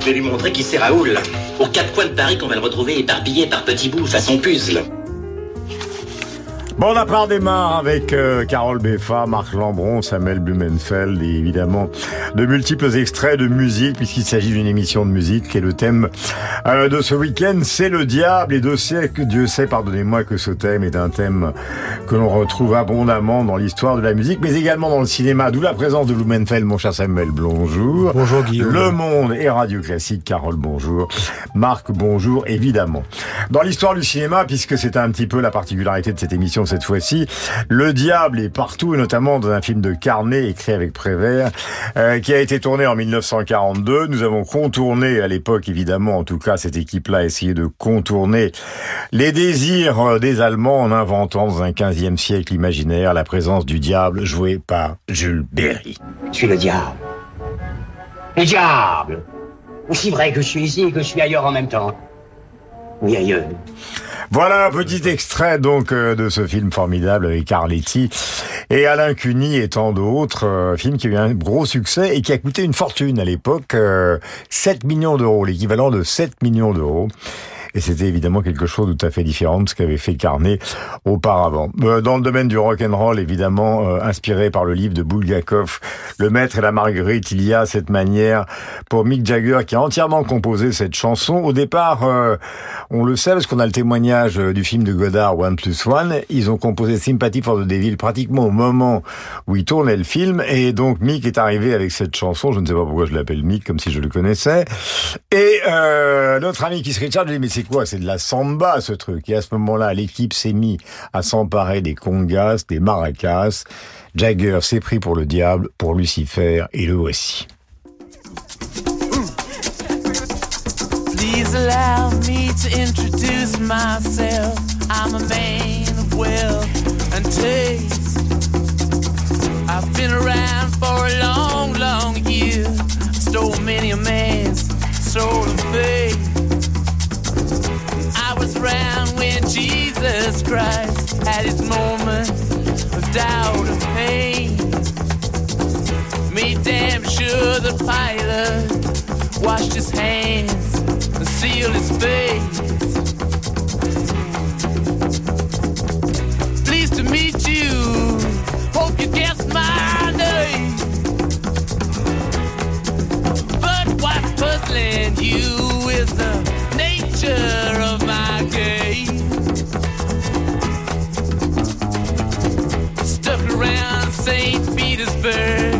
Je vais lui montrer qui c'est Raoul. Aux quatre coins de Paris qu'on va le retrouver éparpillé par petits bouts façon puzzle. Bon, la part démarre avec euh, Carole Beffa, Marc Lambron, Samuel Blumenfeld et évidemment de multiples extraits de musique puisqu'il s'agit d'une émission de musique et le thème euh, de ce week-end c'est le diable. Et Dieu sait, Dieu sait pardonnez-moi que ce thème est un thème que l'on retrouve abondamment dans l'histoire de la musique mais également dans le cinéma d'où la présence de Blumenfeld mon cher Samuel. Bonjour. Bonjour Guillaume. Le Monde et Radio Classique Carole bonjour. Marc bonjour évidemment. Dans l'histoire du cinéma puisque c'est un petit peu la particularité de cette émission cette fois-ci. Le diable est partout, et notamment dans un film de Carnet écrit avec Prévert, euh, qui a été tourné en 1942. Nous avons contourné à l'époque, évidemment, en tout cas, cette équipe-là a essayé de contourner les désirs des Allemands en inventant dans un 15e siècle imaginaire la présence du diable joué par Jules Berry. Je suis le diable. Le diable Aussi vrai que je suis ici et que je suis ailleurs en même temps. Voilà un petit extrait donc euh, de ce film formidable avec Carletti et Alain Cuny et tant d'autres. Euh, film qui a eu un gros succès et qui a coûté une fortune à l'époque, 7 euh, millions d'euros, l'équivalent de 7 millions d'euros. Et c'était évidemment quelque chose de tout à fait différent de ce qu'avait fait Carnet auparavant. Euh, dans le domaine du rock and roll, évidemment, euh, inspiré par le livre de Bulgakov, Le Maître et la Marguerite, il y a cette manière pour Mick Jagger qui a entièrement composé cette chanson. Au départ, euh, on le sait parce qu'on a le témoignage du film de Godard One Plus One. Ils ont composé Sympathy for the Devil pratiquement au moment où ils tournaient le film. Et donc Mick est arrivé avec cette chanson. Je ne sais pas pourquoi je l'appelle Mick, comme si je le connaissais. Et notre ami Keith Richard lui dit mais c'est quoi? C'est de la samba ce truc. Et à ce moment-là, l'équipe s'est mise à s'emparer des congas, des maracas. Jagger s'est pris pour le diable, pour Lucifer, et le voici. Please allow me to introduce myself. I'm a man of wealth and taste. I've been around for a long, long year. Stole many a man's soul of faith. I was around when Jesus Christ had his moment of doubt and pain. Made damn sure the pilot washed his hands and sealed his face. Pleased to meet you. Hope you guessed my name. But what's puzzling you is the nature of my. Stuck around St. Petersburg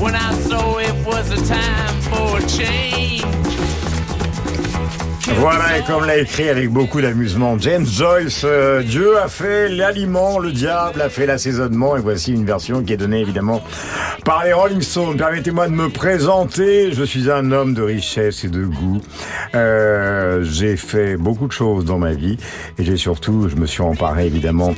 when I saw it was a time for change. Voilà, et comme l'a écrit avec beaucoup d'amusement James Joyce, euh, Dieu a fait l'aliment, le diable a fait l'assaisonnement, et voici une version qui est donnée évidemment par les Rolling Stones. Permettez-moi de me présenter, je suis un homme de richesse et de goût. Euh, j'ai fait beaucoup de choses dans ma vie, et j'ai surtout, je me suis emparé évidemment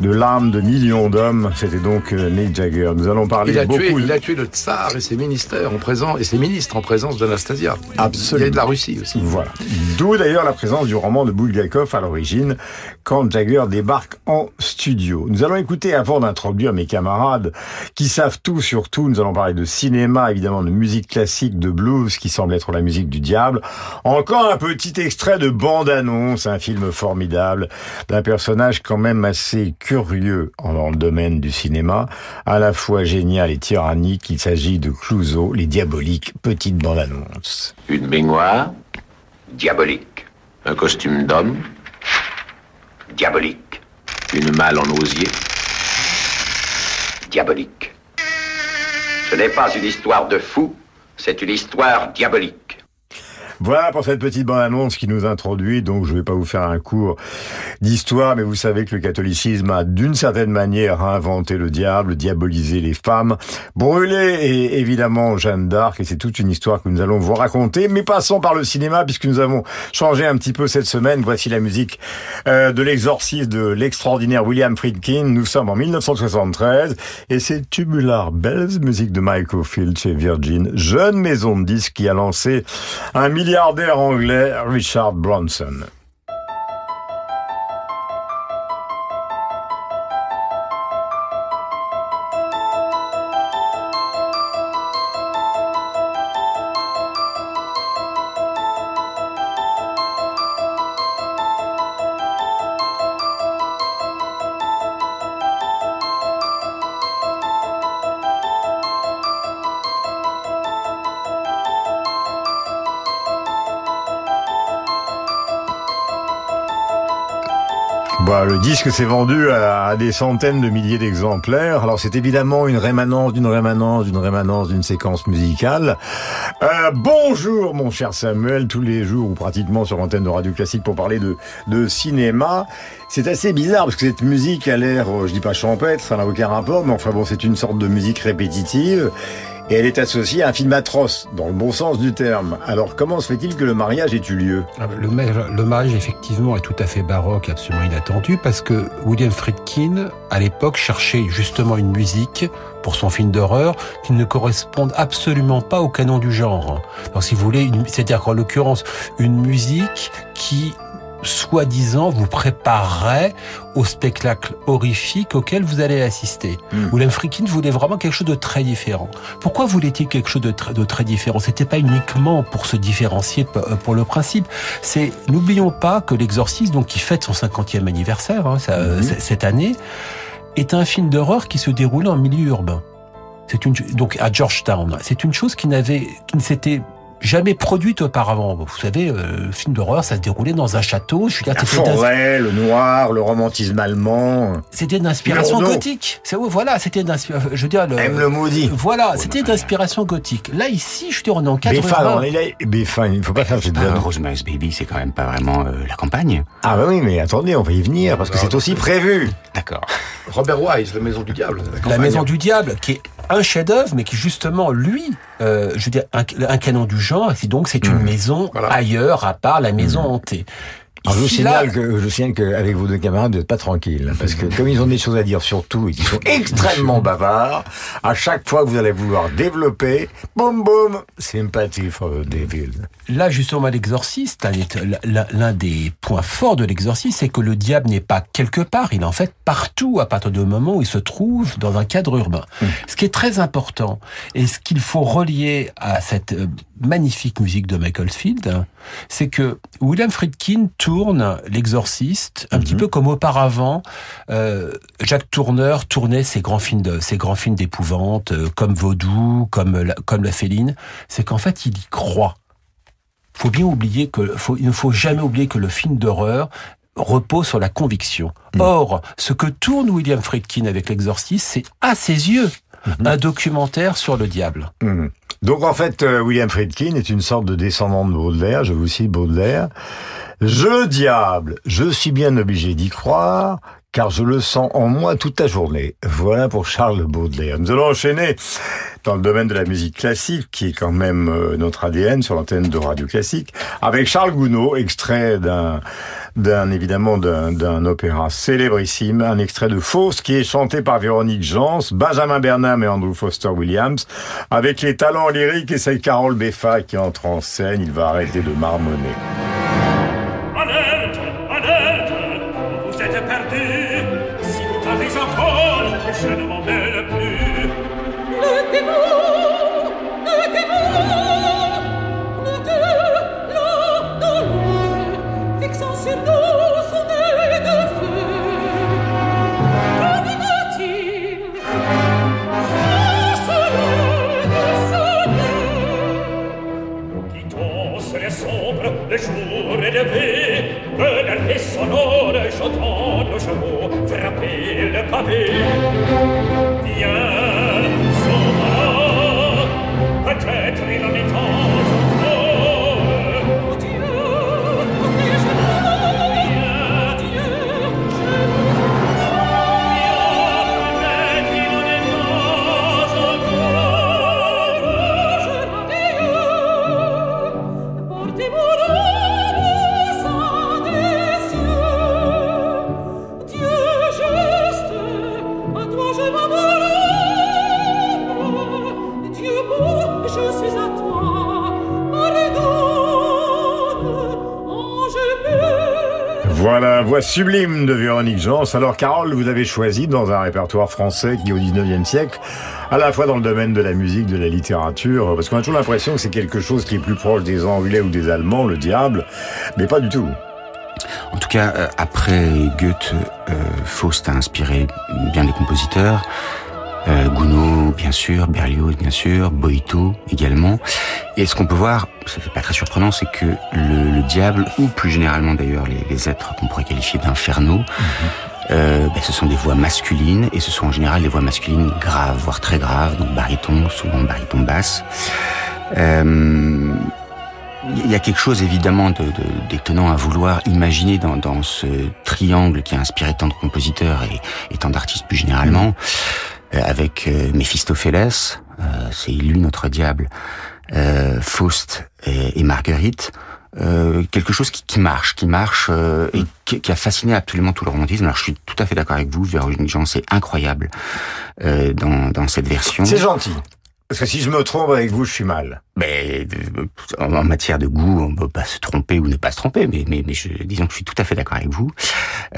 de l'âme de millions d'hommes. C'était donc euh, Nick Jagger. Nous allons parler il a beaucoup. Tué, il a tué le tsar et ses ministères en présence et ses ministres en présence d'Anastasia. Absolument. A de la Russie aussi. Voilà. D'où d'ailleurs la présence du roman de Bulgakov à l'origine, quand Jagger débarque en studio. Nous allons écouter, avant d'introduire mes camarades qui savent tout sur tout, nous allons parler de cinéma, évidemment de musique classique, de blues, qui semble être la musique du diable. Encore un petit extrait de bande-annonce, un film formidable, d'un personnage quand même assez curieux dans le domaine du cinéma, à la fois génial et tyrannique. Il s'agit de Clouseau, les diaboliques petites bandes-annonces. Une baignoire diabolique. Un costume d'homme, diabolique. Une malle en osier, diabolique. Ce n'est pas une histoire de fou, c'est une histoire diabolique. Voilà pour cette petite bande-annonce qui nous introduit. Donc, je ne vais pas vous faire un cours d'histoire, mais vous savez que le catholicisme a d'une certaine manière inventé le diable, diabolisé les femmes, brûlé et évidemment Jeanne d'Arc. Et c'est toute une histoire que nous allons vous raconter. Mais passons par le cinéma puisque nous avons changé un petit peu cette semaine. Voici la musique euh, de l'exorcisme de l'extraordinaire William Friedkin. Nous sommes en 1973 et c'est Tubular Bells, musique de Michael Field chez Virgin, jeune maison de disques qui a lancé un milliardaire anglais, Richard Bronson. Bah, le disque s'est vendu à, des centaines de milliers d'exemplaires. Alors c'est évidemment une rémanence d'une rémanence d'une rémanence d'une séquence musicale. Euh, bonjour mon cher Samuel, tous les jours ou pratiquement sur l'antenne de Radio Classique pour parler de, cinéma. C'est assez bizarre parce que cette musique a l'air, euh, je dis pas champêtre, ça n'a aucun rapport, mais enfin bon c'est une sorte de musique répétitive. Et elle est associée à un film atroce, dans le bon sens du terme. Alors comment se fait-il que le mariage ait eu lieu? Ah ben, le, mariage, effectivement, est tout à fait baroque, absolument inattendu, parce que William Friedkin, à l'époque, cherchait justement une musique pour son film d'horreur qui ne corresponde absolument pas au canon du genre. Donc si vous c'est-à-dire qu'en l'occurrence, une musique qui soi-disant, vous préparerait au spectacle horrifique auquel vous allez assister. Mm. William Friedkin voulait vraiment quelque chose de très différent. Pourquoi voulait-il quelque chose de très, de très différent? C'était pas uniquement pour se différencier euh, pour le principe. C'est n'oublions pas que l'Exorciste, donc qui fête son 50e anniversaire hein, ça, mm-hmm. cette année, est un film d'horreur qui se déroulait en milieu urbain. C'est une donc à Georgetown. C'est une chose qui n'avait qui ne s'était jamais produite auparavant. Vous savez, euh, le film d'horreur, ça se déroulait dans un château. Je suis là, la forêt, le noir, le romantisme allemand. C'était d'inspiration gothique. C'est voilà, c'était d'inspiration. Je veux dire, le, Aime le maudit. Voilà, c'était d'inspiration gothique. Là ici, je veux dire, on est en cadre Béfin, Béfin, il ne faut pas faire cette ah, Rosemary's Baby, c'est quand même pas vraiment euh, la campagne. Ah bah oui, mais attendez, on va y venir parce que c'est aussi prévu. D'accord. Robert Wise, La Maison du Diable. La, Maison du Diable, qui est un chef-d'œuvre, mais qui justement, lui, euh, je veux dire, un, un canon du genre, et donc c'est une mmh. maison ailleurs, à part la maison mmh. hantée. Alors, je signale que, je signale qu'avec vos deux camarades, vous n'êtes pas tranquille. Parce que comme ils ont des choses à dire sur tout et qu'ils sont extrêmement bavards, à chaque fois que vous allez vouloir développer, boum boum, sympathie for the devil. Là, justement, l'exorciste, l'un des points forts de l'exorciste, c'est que le diable n'est pas quelque part, il est en fait partout à partir du moment où il se trouve dans un cadre urbain. Mmh. Ce qui est très important, et ce qu'il faut relier à cette euh, magnifique musique de Michael Field, c'est que William Friedkin tourne l'exorciste un petit mhm. peu comme auparavant euh, Jacques Tourneur tournait ses grands films de ses grands films d'épouvante euh, comme Vaudou, comme la, comme la Féline, c'est qu'en fait il y croit. Faut bien oublier que faut, il ne faut jamais oublier que le film d'horreur repose sur la conviction. Mhm. Or, ce que tourne William Friedkin avec l'exorciste, c'est à ses yeux mhm. un documentaire sur le diable. Donc en fait, euh, William Friedkin est une sorte de descendant de Baudelaire, je vous cite Baudelaire. Je diable, je suis bien obligé d'y croire, car je le sens en moi toute la journée. Voilà pour Charles Baudelaire. Nous allons enchaîner dans le domaine de la musique classique, qui est quand même euh, notre ADN sur l'antenne de Radio Classique, avec Charles Gounod, extrait d'un d'un évidemment d'un opéra célébrissime, un extrait de Faust qui est chanté par Véronique Jans, Benjamin Bernam et Andrew Foster Williams, avec les talents lyriques et c'est Carole Beffa qui entre en scène. Il va arrêter de marmonner. Sublime de Véronique Jans. Alors, Carole, vous avez choisi dans un répertoire français qui, au 19e siècle, à la fois dans le domaine de la musique, de la littérature, parce qu'on a toujours l'impression que c'est quelque chose qui est plus proche des Anglais ou des Allemands, le diable, mais pas du tout. En tout cas, euh, après Goethe, euh, Faust a inspiré bien des compositeurs. Euh, Gounod, bien sûr, Berlioz, bien sûr, Boito également. Et ce qu'on peut voir, ça fait pas très surprenant, c'est que le, le, diable, ou plus généralement d'ailleurs les, les êtres qu'on pourrait qualifier d'infernaux, mhm. euh, ben, ce sont des voix masculines, et ce sont en général des voix masculines graves, voire très graves, donc baryton, souvent baryton basse. Euh, il y a quelque chose évidemment d'étonnant de, à vouloir imaginer dans, dans, ce triangle qui a inspiré tant de compositeurs et, et tant d'artistes plus généralement. Mmh. Euh, avec euh, Méphistophélès, euh, c'est lui notre diable, Faust et, Marguerite, quelque chose qui, qui, marche, qui marche et qui, qui, a fasciné absolument tout le romantisme. Alors je suis tout à fait d'accord avec vous, Véronique Jean, c'est incroyable dans, dans cette version. C'est gentil. Parce que si je me trompe avec vous, je suis mal. Mais en matière de goût, on peut pas se tromper ou ne pas se tromper. Mais, mais, mais je, disons que je suis tout à fait d'accord avec vous.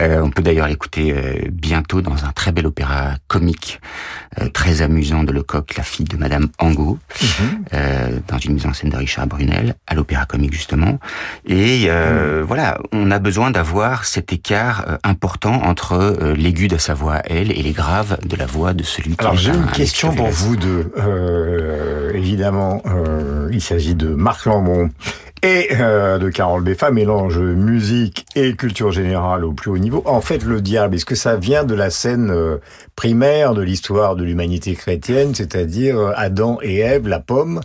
Euh, on peut d'ailleurs l'écouter euh, bientôt dans un très bel opéra comique, euh, très amusant de Lecoq, la fille de Madame Angot, mm -hmm. dans une mise en scène de Richard Brunel, à l'opéra comique justement. Et mm. voilà, on a besoin d'avoir cet écart important entre l'aigu de sa voix elle et les graves de la voix de celui qui. Alors j'ai une question pour vous deux. Évidemment, il s'agit de Marc Lambron et euh, de Carole Beffa, mélange musique et culture générale au plus haut niveau. En fait, le diable, est-ce que ça vient de la scène euh, primaire de l'histoire de l'humanité chrétienne, c'est-à-dire euh, Adam et Ève, la pomme?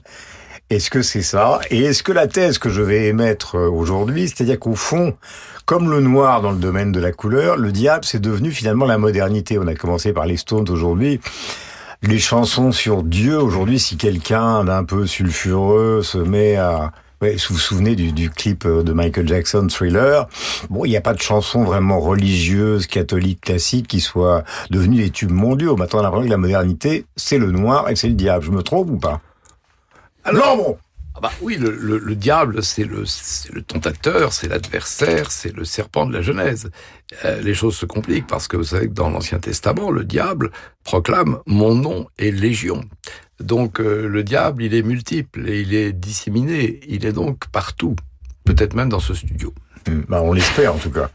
Est-ce que c'est ça? Et est-ce que la thèse que je vais émettre euh, aujourd'hui, c'est-à-dire qu'au fond, comme le noir dans le domaine de la couleur, le diable, c'est devenu finalement la modernité? On a commencé par les Stones aujourd'hui les chansons sur Dieu aujourd'hui, si quelqu'un d'un peu sulfureux se met à Ouais, vous vous souvenez du, du, clip euh, de Michael Jackson, Thriller? Bon, il n'y a pas de chanson vraiment religieuse, catholique, classique qui soit devenue des tubes mondiaux. Maintenant, on a l'impression que la modernité, c'est le noir et c'est le diable. Je me trompe ou pas? Alors, bon ah bah oui, le, le, le diable, c'est le, le tentateur, c'est l'adversaire, c'est le serpent de la Genèse. Euh, les choses se compliquent parce que vous savez que dans l'Ancien Testament, le diable proclame « mon nom est légion ». Donc euh, le diable, il est multiple et il est disséminé, il est donc partout, peut-être même dans ce studio. Bah, on l'espère en tout cas.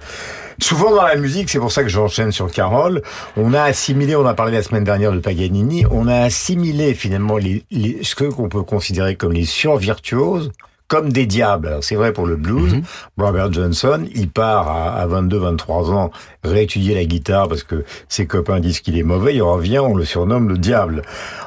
Souvent dans la musique, c'est pour ça que j'enchaîne sur Carole, on a assimilé, on a parlé la semaine dernière de Paganini, on a assimilé finalement les, les, ce qu'on peut considérer comme les survirtuoses comme des diables. C'est vrai pour le blues. Mm -hmm. Robert Johnson, il part à, à 22-23 ans réétudier la guitare parce que ses copains disent qu'il est mauvais. Il revient, on le surnomme le diable.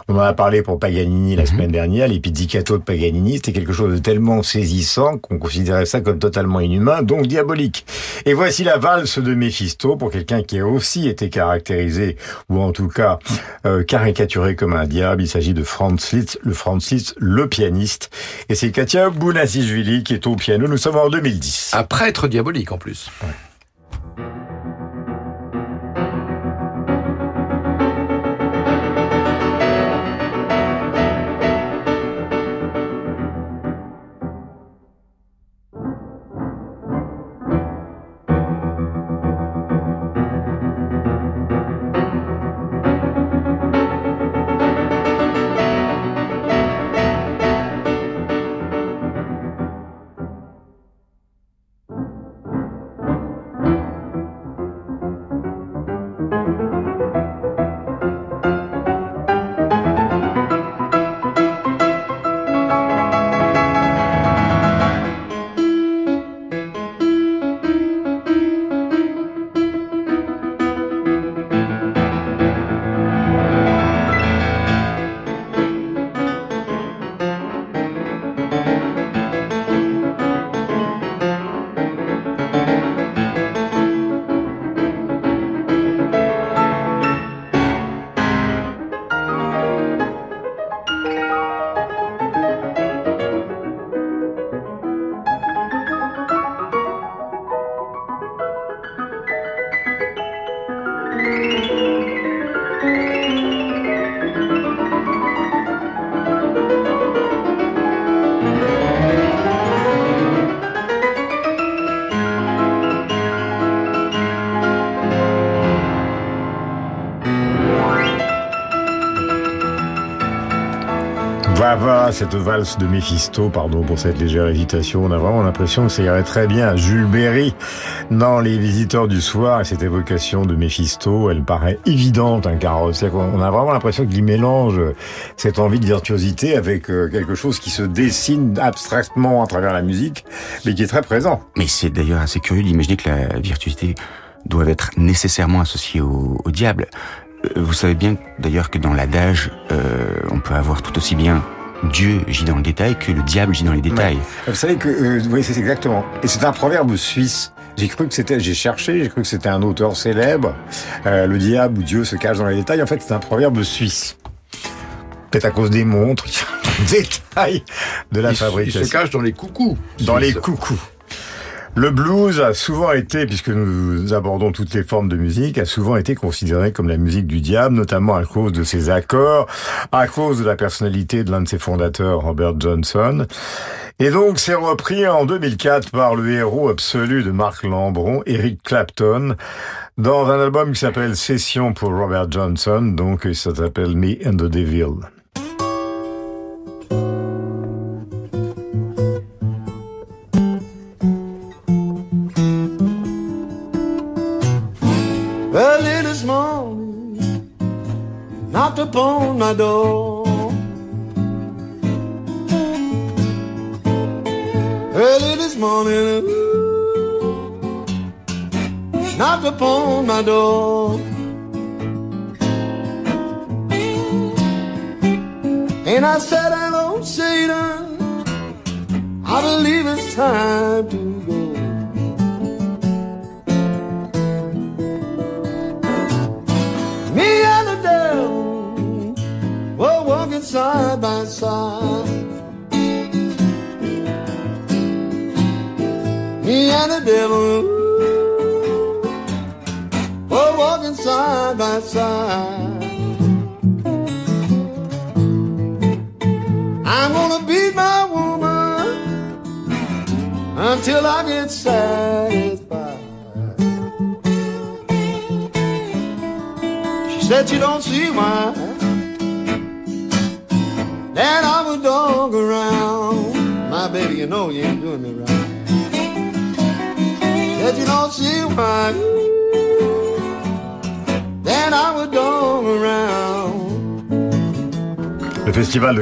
On en a parlé pour Paganini la mm -hmm. semaine dernière. Les pizzicato de Paganini, c'était quelque chose de tellement saisissant qu'on considérait ça comme totalement inhumain, donc diabolique. Et voici la valse de Méphisto pour quelqu'un qui a aussi été caractérisé, ou en tout cas euh, caricaturé comme un diable. Il s'agit de Franz Liszt, le Franz Liszt, le pianiste. Et c'est Katia Bounazishvili qui est au piano. Nous sommes en 2010. Un prêtre diabolique en plus. Ouais. Cette valse de Méphisto, pardon pour cette légère hésitation, on a vraiment l'impression que ça irait très bien Jules Berry dans Les Visiteurs du Soir, et cette évocation de Méphisto, elle paraît évidente, un carrosse. On a vraiment l'impression qu'il mélange cette envie de virtuosité avec euh, quelque chose qui se dessine abstraitement à travers la musique, mais qui est très présent. Mais c'est d'ailleurs assez curieux d'imaginer que la virtuosité doit être nécessairement associée au, diable. Euh, vous savez bien d'ailleurs que dans l'adage, euh, on peut avoir tout aussi bien Dieu gît dans le détail que le diable gît dans les détails. Vous savez que, euh, oui, c'est exactement. Et c'est un proverbe suisse. J'ai cru que c'était, j'ai cherché, j'ai cru que c'était un auteur célèbre. Euh, le diable ou Dieu se cache dans les détails. En fait, c'est un proverbe suisse. Peut-être à cause des montres, détails de la il, fabrication. Il se cache dans les coucous. Dans les coucous. Le blues a souvent été, puisque nous abordons toutes les formes de musique, a souvent été considéré comme la musique du diable, notamment à cause de ses accords, à cause de la personnalité de l'un de ses fondateurs, Robert Johnson. Et donc, c'est repris en 2004 par le héros absolu de Marc Lambron, Eric Clapton, dans un album qui s'appelle Session pour Robert Johnson, donc ça s'appelle Me and the Devil. dor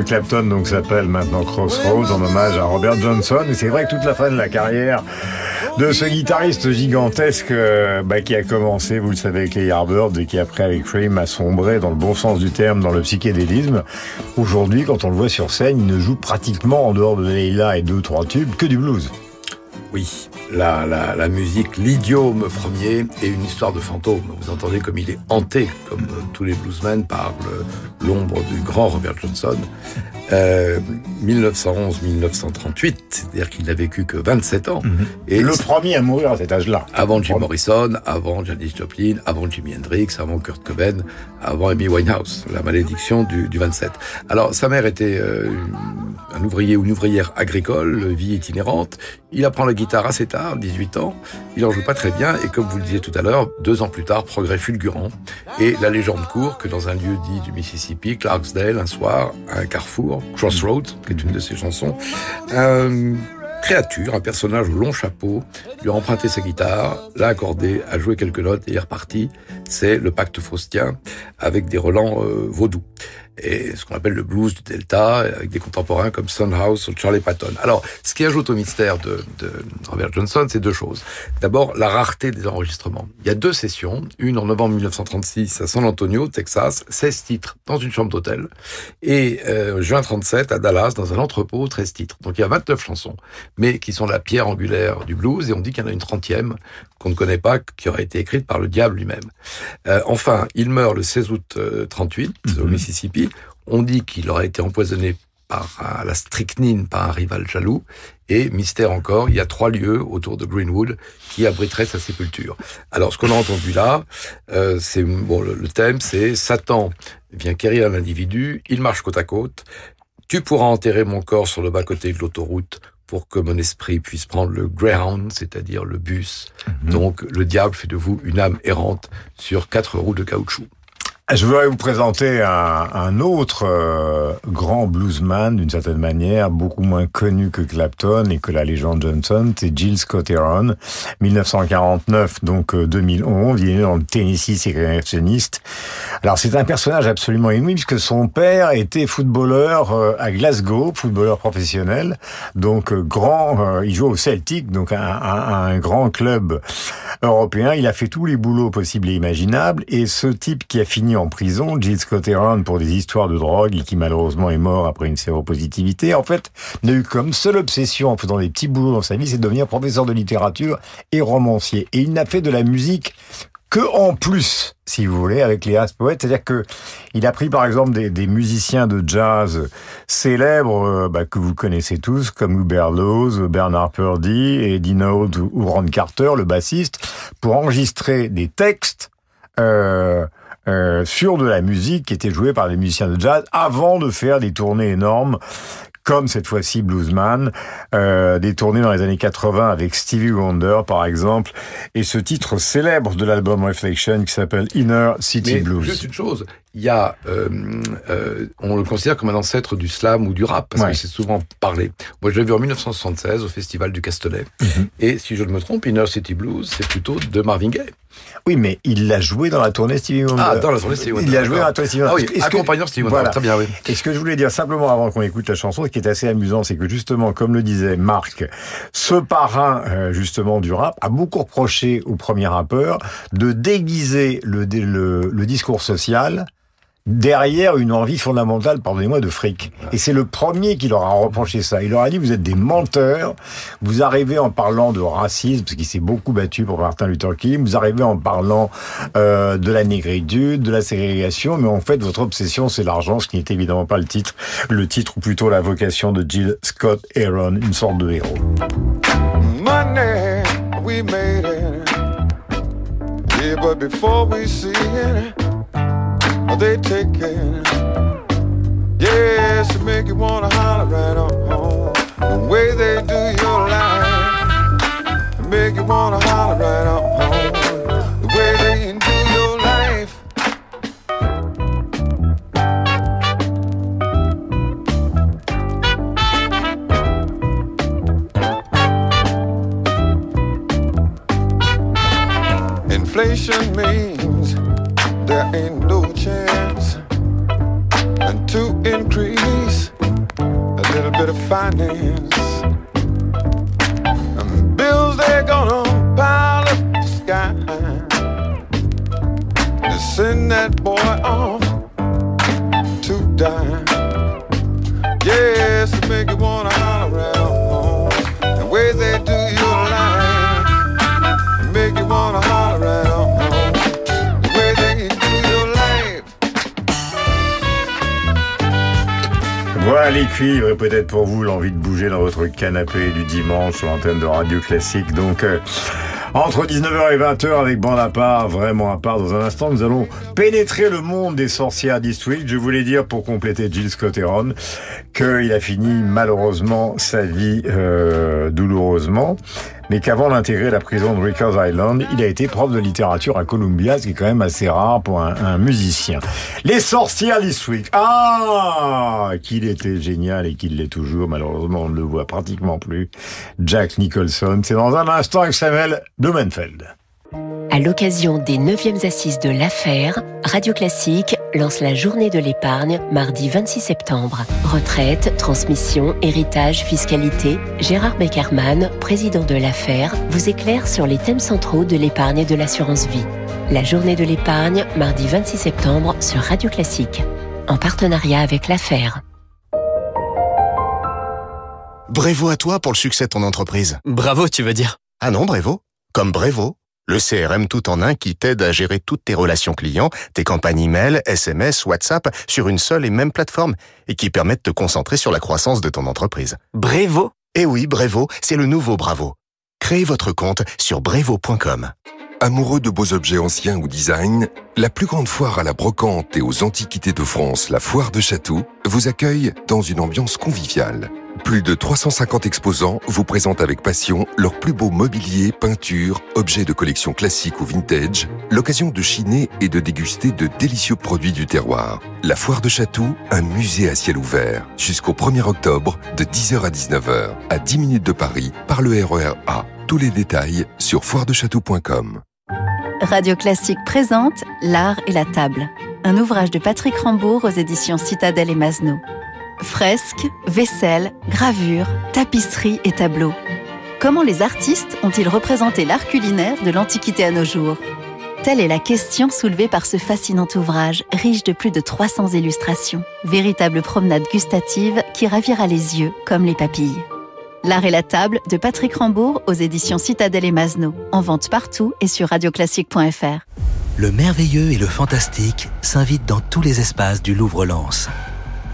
Clapton donc s'appelle maintenant Crossroads en hommage à Robert Johnson et c'est vrai que toute la fin de la carrière de ce guitariste gigantesque euh, bah, qui a commencé, vous le savez, avec les Yardbirds et qui après avec Cream a sombré dans le bon sens du terme dans le psychédélisme. Aujourd'hui, quand on le voit sur scène, il ne joue pratiquement en dehors de Leila et deux trois tubes que du blues. Oui, la, la, la musique, l'idiome premier et une histoire de fantôme. Vous entendez comme il est hanté, comme euh, tous les bluesmen, par l'ombre du grand Robert Johnson. Euh, 1911-1938, c'est-à-dire qu'il n'a vécu que 27 ans. Et le premier à mourir à cet âge-là. Avant Jim Morrison, avant Janis Joplin, avant Jimi Hendrix, avant Kurt Cobain, avant Amy Winehouse, la malédiction du, du 27. Alors, sa mère était euh, un ouvrier ou une ouvrière agricole, vie itinérante. Il apprend la guitare assez tard, 18 ans. Il en joue pas très bien et comme vous le disiez tout à l'heure, deux ans plus tard, progrès fulgurant. Et la légende court que dans un lieu dit du Mississippi, Clarksdale, un soir, un carrefour, Crossroads, qui est une de ses chansons, créature, un personnage au long chapeau, lui a emprunté sa guitare, l'a accordé, a joué quelques notes et est reparti. C'est le pacte faustien avec des relents euh, vaudous et ce qu'on appelle le blues du Delta, avec des contemporains comme Son House ou Charlie Patton. Alors, ce qui ajoute au mystère de, de Robert Johnson, c'est deux choses. D'abord, la rareté des enregistrements. Il y a deux sessions, une en novembre 1936 à San Antonio, Texas, 16 titres dans une chambre d'hôtel, et euh, juin 37 à Dallas, dans un entrepôt, 13 titres. Donc il y a 29 chansons, mais qui sont la pierre angulaire du blues, et on dit qu'il y en a une trentième qu'on ne connaît pas, qui aurait été écrite par le diable lui-même. Euh, enfin, il meurt le 16 août euh, 38 au Mississippi. On dit qu'il aurait été empoisonné par euh, la strychnine par un rival jaloux. Et mystère encore, il y a trois lieux autour de Greenwood qui abriteraient sa sépulture. Alors, ce qu'on a entendu là, euh, c'est bon, le, le thème, c'est Satan vient quérir l'individu, il marche côte à côte. Tu pourras enterrer mon corps sur le bas-côté de l'autoroute pour que mon esprit puisse prendre le Greyhound, c'est-à-dire le bus. Donc, le diable fait de vous une âme errante sur quatre roues de caoutchouc. Je voudrais vous présenter un, un autre euh, grand bluesman d'une certaine manière, beaucoup moins connu que Clapton et que la légende Johnson, c'est Jill Scott Heron, 1949 donc 2011, il est né dans le Tennessee, c'est créationniste. Alors c'est un personnage absolument inouï puisque son père était footballeur euh, à Glasgow, footballeur professionnel, donc euh, grand, il joue au Celtic, donc un, un, un grand club européen. Il a fait tous les boulots possibles et imaginables et ce type qui a fini en prison, Jill Scott Heron, pour des histoires de drogue et qui malheureusement est mort après une séropositivité, en fait, n'a eu comme seule obsession en faisant des petits boulots dans sa vie, c'est de devenir professeur de littérature et romancier. Et il n'a fait de la musique que en plus, si vous voulez, avec les As Poètes. C'est-à-dire que il a pris par exemple des, musiciens de jazz célèbres euh, bah, que vous connaissez tous, comme Hubert Laws, Bernard Purdy, Eddie Nold ou Ron Carter, le bassiste, pour enregistrer des textes euh, euh, sur de la musique qui était jouée par des musiciens de jazz avant de faire des tournées énormes comme cette fois-ci Bluesman, euh, des tournées dans les années 80 avec Stevie Wonder par exemple, et ce titre célèbre de l'album Reflection qui s'appelle Inner City Mais Blues. Juste une chose, il y a, euh, euh, on le considère comme un ancêtre du slam ou du rap parce Ouais. que c'est souvent parlé. Moi, je l'ai vu en 1976 au Festival du Castellet. Mhm. Et si je ne me trompe, Inner City Blues, c'est plutôt de Marvin Gaye. Oui, mais il l'a joué dans la tournée Stevie Wonder. Ah, dans la tournée Stevie Wonder, Il l'a joué dans la tournée Stevie Wonder. Ah oui, que- accompagnant Stevie Wonder, très bien, oui. Et ce que je voulais dire simplement avant qu'on écoute la chanson, ce qui est assez amusant, c'est que justement, comme le disait Marc, ce parrain euh, justement du rap a beaucoup reproché au premier rappeur de déguiser le, le, le discours social derrière une envie fondamentale, pardonnez-moi, de fric. Et c'est le premier qui leur a reproché ça. Il leur a dit, vous êtes des menteurs, vous arrivez en parlant de racisme, parce qu'il s'est beaucoup battu pour Martin Luther King, vous arrivez en parlant euh, de la négritude, de la ségrégation, mais en fait, votre obsession, c'est l'argent, ce qui n'est évidemment pas le titre. Le titre, ou plutôt la vocation de Jill Scott Heron, une sorte de héros. Money, we made it. Yeah, but before we see it, they take it. Yes, it make you wanna holler right on. Home. The way they do your life, make you wanna holler right on. The way they do your life. Inflation means there ain't finance. And bills they're gonna pile up the sky. And send that boy off to die. Les cuivres peut-être pour vous l'envie de bouger dans votre canapé du dimanche sur l'antenne de Radio Classique. Donc euh, entre 19h et 20h avec bande à part, vraiment à part. Dans un instant, nous allons pénétrer le monde des sorcières d'Eastwick. Je voulais dire pour compléter Jill Scott Heron qu'il a fini malheureusement sa vie euh, douloureusement, mais qu'avant d'intégrer la prison de Rikers Island, il a été prof de littérature à Columbia, ce qui est quand même assez rare pour un, musicien. Les sorcières d'Eastwick. Ah, qu'il était génial et qu'il l'est toujours. Malheureusement, on ne le voit pratiquement plus. Jack Nicholson. C'est dans un instant avec Samuel Blumenfeld. À l'occasion des 9e assises de l'affaire, Radio Classique lance la journée de l'épargne mardi 26 septembre. Retraite, transmission, héritage, fiscalité, Gérard Beckerman, président de l'affaire, vous éclaire sur les thèmes centraux de l'épargne et de l'assurance vie. La journée de l'épargne mardi 26 septembre sur Radio Classique. En partenariat avec l'affaire. Brévo à toi pour le succès de ton entreprise. Bravo, tu veux dire? Ah non, Brévo. Comme Brévo, le CRM tout en un qui t'aide à gérer toutes tes relations clients, tes campagnes email, SMS, WhatsApp sur une seule et même plateforme et qui permet de te concentrer sur la croissance de ton entreprise. Brévo Eh oui, Brévo, c'est le nouveau Bravo. Créez votre compte sur brevo.com. Amoureux de beaux objets anciens ou design, la plus grande foire à la brocante et aux antiquités de France, la foire de Château, vous accueille dans une ambiance conviviale. Plus de 350 exposants vous présentent avec passion leurs plus beaux mobiliers, peintures, objets de collection classique ou vintage, l'occasion de chiner et de déguster de délicieux produits du terroir. La foire de Chatou, un musée à ciel ouvert, jusqu'au 1er octobre de 10h à 19h, à 10 minutes de Paris, par le RER A. Tous les détails sur foiredechatou.com. Radio Classique présente L'art et la table, un ouvrage de Patrick Rambourg aux éditions Citadelle et Masneau. Fresques, vaisselle, gravures, tapisseries et tableaux. Comment les artistes ont-ils représenté l'art culinaire de l'Antiquité à nos jours? Telle est la question soulevée par ce fascinant ouvrage, riche de plus de 300 illustrations. Véritable promenade gustative qui ravira les yeux comme les papilles. L'art et la table de Patrick Rambourg aux éditions Citadelle et Masneau. En vente partout et sur radioclassique.fr. Le merveilleux et le fantastique s'invitent dans tous les espaces du Louvre-Lens.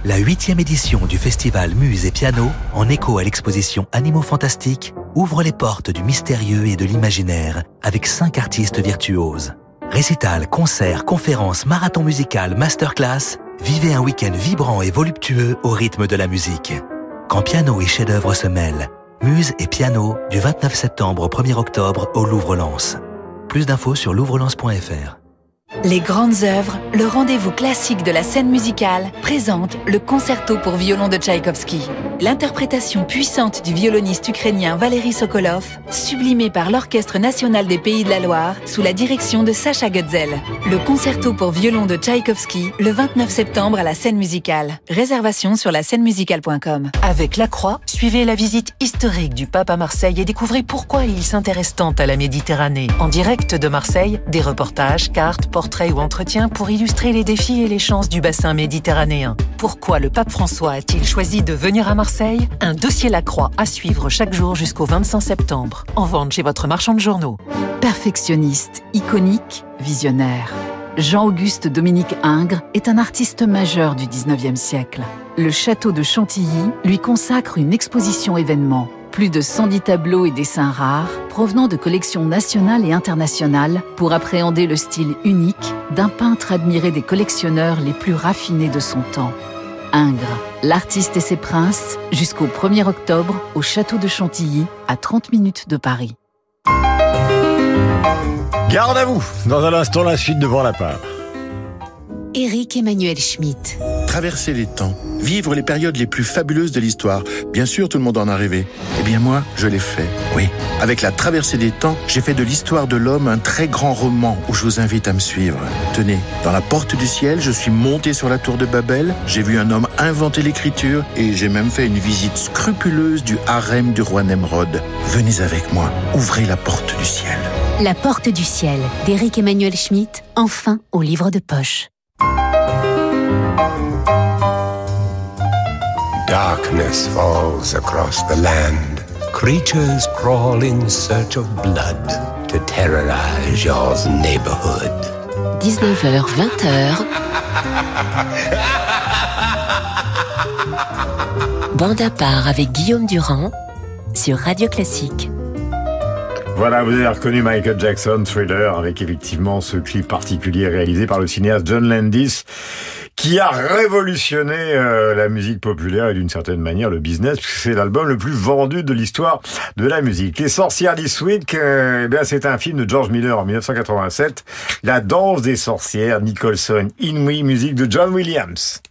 La huitième édition du festival Muse et Piano, en écho à l'exposition Animaux Fantastiques, ouvre les portes du mystérieux et de l'imaginaire avec cinq artistes virtuoses. Récital, concerts, conférences, marathon musical, masterclass, vivez un week-end vibrant et voluptueux au rythme de la musique. Quand piano et chef-d'œuvre se mêlent, Muse et Piano du 29 septembre au 1er octobre au Louvre-Lens. Plus d'infos sur louvrelens.fr. Les grandes œuvres, le rendez-vous classique de la scène musicale, présente le concerto pour violon de Tchaïkovski. L'interprétation puissante du violoniste ukrainien Valery Sokolov, sublimée par l'Orchestre national des Pays de la Loire, sous la direction de Sacha Gutzel. Le concerto pour violon de Tchaïkovski, le 29 septembre à la scène musicale. Réservation sur la scène-musicale.com. Avec La Croix, suivez la visite historique du pape à Marseille et découvrez pourquoi il s'intéresse tant à la Méditerranée. En direct de Marseille, des reportages, cartes, portraits ou entretiens pour illustrer les défis et les chances du bassin méditerranéen. Pourquoi le pape François a-t-il choisi de venir à Marseille? Un dossier Lacroix à suivre chaque jour jusqu'au 25 septembre. En vente chez votre marchand de journaux. Perfectionniste, iconique, visionnaire. Jean-Auguste Dominique Ingres est un artiste majeur du 19e siècle. Le château de Chantilly lui consacre une exposition événement. Plus de 110 tableaux et dessins rares provenant de collections nationales et internationales pour appréhender le style unique d'un peintre admiré des collectionneurs les plus raffinés de son temps. Ingres, l'artiste et ses princes, jusqu'au 1er octobre au château de Chantilly, à 30 minutes de Paris. Garde à vous Dans un instant, la suite devant la part. Éric Emmanuel Schmitt. Traverser les temps, vivre les périodes les plus fabuleuses de l'histoire. Bien sûr, tout le monde en a rêvé. Eh bien moi, je l'ai fait. Oui. Avec la traversée des temps, j'ai fait de l'histoire de l'homme un très grand roman où je vous invite à me suivre. Tenez, dans la porte du ciel, je suis monté sur la tour de Babel, j'ai vu un homme inventer l'écriture et j'ai même fait une visite scrupuleuse du harem du roi Nemrod. Venez avec moi, ouvrez la porte du ciel. La porte du ciel d'Éric Emmanuel Schmitt, enfin au livre de poche. Darkness falls across the land. Creatures crawl in search of blood to terrorize your neighborhood. 19h, 20h. Bande à part avec Guillaume Durand sur Radio Classique. Voilà, vous avez reconnu Michael Jackson, Thriller, avec effectivement ce clip particulier réalisé par le cinéaste John Landis, qui a révolutionné euh, la musique populaire et d'une certaine manière le business, puisque c'est l'album le plus vendu de l'histoire de la musique. Les sorcières This Week, euh, eh c'est un film de George Miller en 1987, La danse des sorcières, Nicholson, Inouï, musique de John Williams.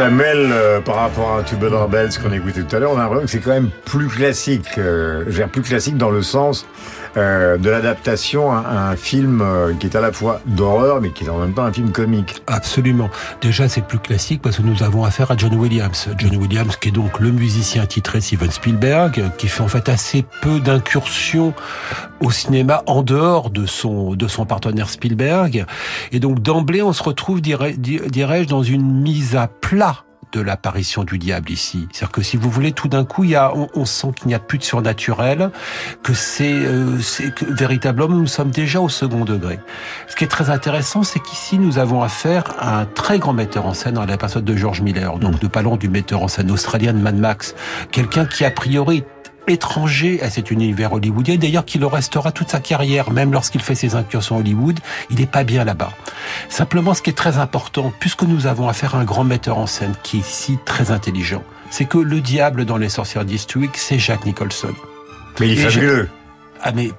Ça euh, par rapport à Tubular Bells qu'on écoutait tout à l'heure, on a l'impression que c'est quand même plus classique. Euh, plus classique dans le sens euh, de l'adaptation à un film euh, qui est à la fois d'horreur, mais qui est en même temps un film comique. Absolument. Déjà, c'est plus classique parce que nous avons affaire à John Williams. John Williams, qui est donc le musicien titré Steven Spielberg, qui fait en fait assez peu d'incursions au cinéma en dehors de son de son partenaire Spielberg. Et donc d'emblée, on se retrouve, dirais-je, dans une mise à plat de l'apparition du diable ici. C'est-à-dire que si vous voulez, tout d'un coup, il y a, on, sent qu'il n'y a plus de surnaturel, que c'est, euh, véritablement nous sommes déjà au second degré. Ce qui est très intéressant, c'est qu'ici nous avons affaire à un très grand metteur en scène dans la personne de George Miller, donc de parlons du metteur en scène australien de Mad Max, quelqu'un qui a priori étranger à cet univers hollywoodien, d'ailleurs qui le restera toute sa carrière, même lorsqu'il fait ses incursions Hollywood, il n'est pas bien là-bas. Simplement, ce qui est très important, puisque nous avons affaire à un grand metteur en scène qui est ici très intelligent, c'est que le diable dans Les Sorcières District, c'est Jack Nicholson. Mais il est fabuleux. Ah mais euh,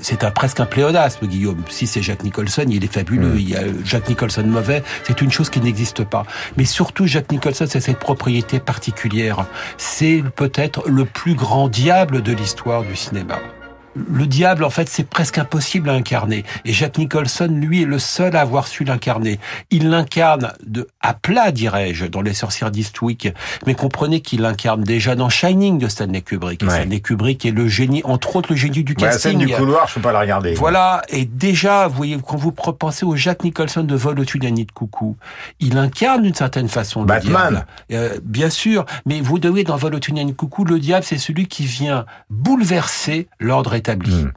c'est un, presque un pléonasme, Guillaume. Si c'est Jack Nicholson, il est fabuleux. Mm. Il y a Jack Nicholson mauvais, c'est une chose qui n'existe pas. Mais surtout, Jack Nicholson, c'est cette propriété particulière. C'est peut-être le plus grand diable de l'histoire du cinéma le diable, en fait, c'est presque impossible à incarner. Et Jack Nicholson, lui, est le seul à avoir su l'incarner. Il l'incarne de à plat, dirais-je, dans Les Sorcières d'Eastwick. Mais comprenez qu'il l'incarne déjà dans Shining de Stanley Kubrick. Stanley Kubrick est le génie, entre autres, le génie du casting. La scène du couloir, je peux pas la regarder. Voilà. Et déjà, vous voyez, quand vous pensez au Jack Nicholson de Vol au-dessus de coucou, il incarne d'une certaine façon le Batman. Euh, bien sûr. Mais vous devez, dans Vol au-dessus de coucou, le diable, c'est celui qui vient bouleverser l'ordre Hmm.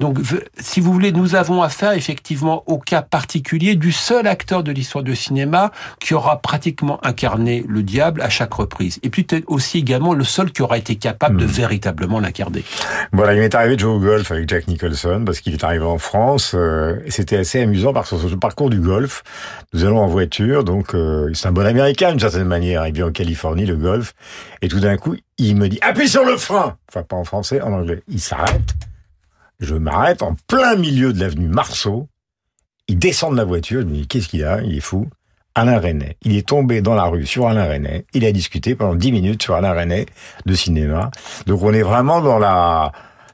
Donc, si vous voulez, nous avons affaire effectivement au cas particulier du seul acteur de l'histoire du cinéma qui aura pratiquement incarné le diable à chaque reprise. Et puis aussi également le seul qui aura été capable de hmm. véritablement l'incarner. Voilà, il m'est arrivé de jouer au golf avec Jack Nicholson parce qu'il est arrivé en France. Euh, C'était assez amusant parce que sur ce parcours du golf, nous allons en voiture, donc euh, c'est un bon américain d'une certaine manière. Il vit en Californie, le golf. Et tout d'un coup, il me dit « Appuie sur le frein !» Enfin, pas en français, en anglais. Il s'arrête je m'arrête en plein milieu de l'avenue Marceau. Il descend de la voiture. Je me dis, qu'est-ce qu'il a? Il est fou. Alain René. Il est tombé dans la rue sur Alain René. Il a discuté pendant dix minutes sur Alain René de cinéma. Donc on est vraiment dans la,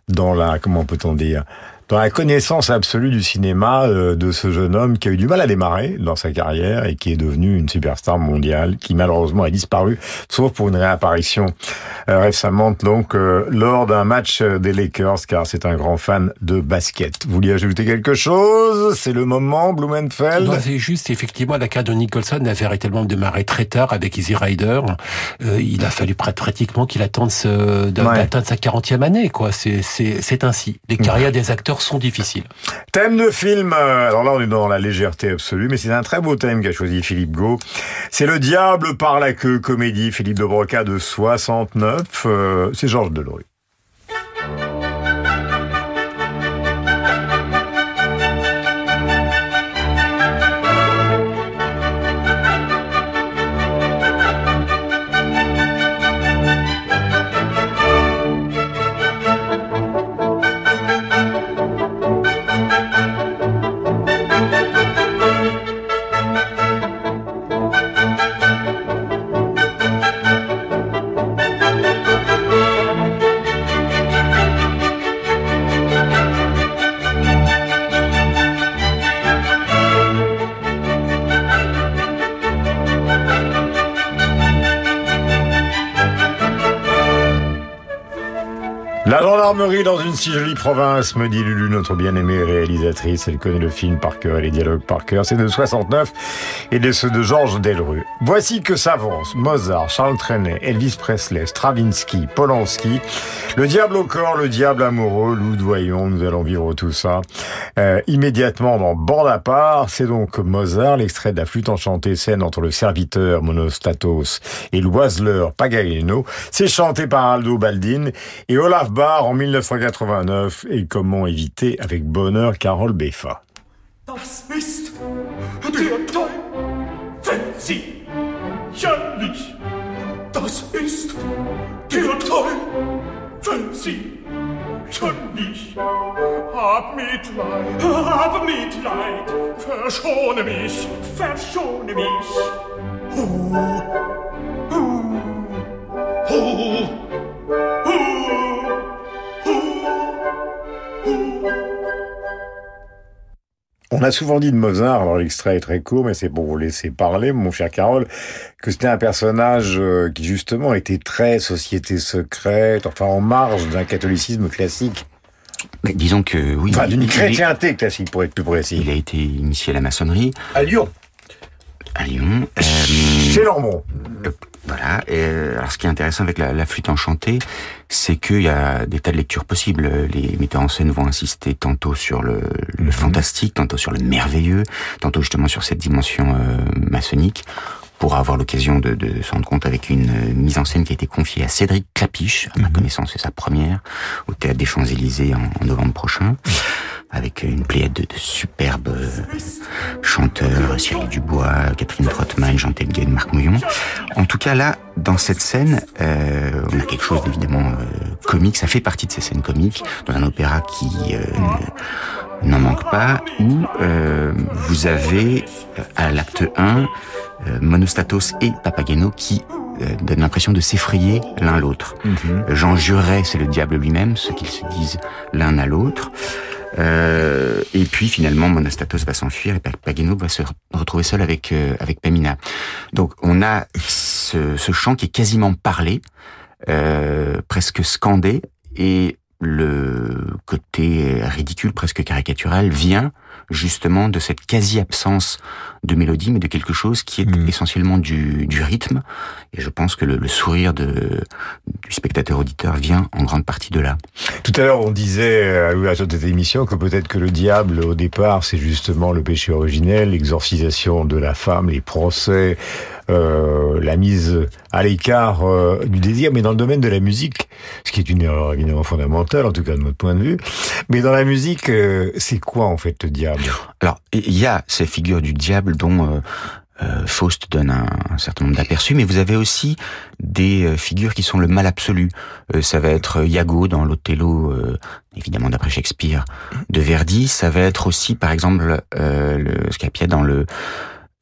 dans la, comment peut-on dire, dans la connaissance absolue du cinéma euh, de ce jeune homme qui a eu du mal à démarrer dans sa carrière et qui est devenu une superstar mondiale, qui malheureusement a disparu, sauf pour une réapparition euh, récemment donc euh, lors d'un match des Lakers, car c'est un grand fan de basket. Vous voulez ajouter quelque chose? C'est le moment, Blumenfeld? Non, c'est juste, effectivement, la carrière de Nicholson a véritablement démarré très tard avec Easy Rider. il a fallu pratiquement qu'il attende d'atteindre sa 40e année, quoi. C'est ainsi. Les carrières des acteurs sont difficiles. Thème de film, euh, alors là on est dans la légèreté absolue, mais c'est un très beau thème qu'a choisi Philippe Gau. C'est Le Diable par la queue, comédie Philippe de Broca de 69, euh, c'est Georges Delory. Dans une si jolie province, me dit Lulu, notre bien-aimée réalisatrice. Elle connaît le film par cœur et les dialogues par cœur. C'est de 69 et de ceux de Georges Delrue. Voici que s'avance Mozart, Charles Trenet, Elvis Presley, Stravinsky, Polanski. Le diable au corps, le diable amoureux, Lou voyons, nous allons vivre tout ça. Euh, immédiatement dans Bande c'est donc Mozart, l'extrait de la flûte enchantée, scène entre le serviteur Monostatos et l'oiseleur Paganino. C'est chanté par Aldo Baldin et Olaf Barr en 1989 et comment éviter avec bonheur Carole Beffa. Schon mich. Hab Mitleid, hab Mitleid. Verschone mich, verschone mich. Huh. Huh. Huh. Huh. Huh. Huh. On a souvent dit de Mozart, alors l'extrait est très court, mais c'est pour vous laisser parler, mon cher Carole, que c'était un personnage euh, qui justement était très société secrète, enfin en marge d'un catholicisme classique. Mais disons que oui. Enfin, d'une chrétienté classique, pour être plus précis. Il a été initié à la maçonnerie. À Lyon. À Lyon. Euh, Chez Lormont. Voilà. Et, euh, alors, ce qui est intéressant avec la, la flûte enchantée, c'est qu'il y a des tas de lectures possibles. Les metteurs en scène vont insister tantôt sur le, le fantastique, tantôt sur le merveilleux, tantôt justement sur cette dimension euh, maçonnique pour avoir l'occasion de, de se rendre compte avec une euh, mise en scène qui a été confiée à Cédric Clapiche, à ma connaissance c'est sa première, au Théâtre des Champs-Élysées en, en novembre prochain, avec une pléiade de, de superbes euh, chanteurs, Cyril Dubois, Catherine Trottmann, Jean Telguen, Marc Mouillon. En tout cas là, dans cette scène, euh, on a quelque chose d'évidemment euh, comique, ça fait partie de ces scènes comiques, dans un opéra qui... euh, n'en manque pas, où euh, vous avez euh, à l'acte 1 euh, Monostatos et Papageno qui donnent l'impression de s'effrayer l'un l'autre. Jean jurerait, c'est le diable lui-même, ce qu'ils se disent l'un à l'autre. Euh, et puis finalement, Monostatos va s'enfuir et Papageno va se re- retrouver seul avec euh, avec Pamina. Donc on a ce, ce chant qui est quasiment parlé, euh, presque scandé, et le côté ridicule, presque caricatural, vient justement de cette quasi-absence de mélodie, mais de quelque chose qui est essentiellement du, du rythme. Et je pense que le, le sourire de, du spectateur-auditeur vient en grande partie de là. Tout à l'heure, on disait à l'ouverture de cette émission que peut-être que le diable, au départ, c'est justement le péché originel, l'exorcisation de la femme, les procès, euh, la mise à l'écart euh, du désir, mais dans le domaine de la musique, ce qui est une erreur évidemment fondamentale, en tout cas de notre point de vue. Mais dans la musique, euh, c'est quoi en fait le diable? Alors, il y a ces figures du diable dont euh, euh, Faust donne un, un certain nombre d'aperçus, mais vous avez aussi des euh, figures qui sont le mal absolu. Euh, ça va être Iago dans l'Othello, euh, évidemment d'après Shakespeare, de Verdi. Ça va être aussi, par exemple, euh, le Scapia dans le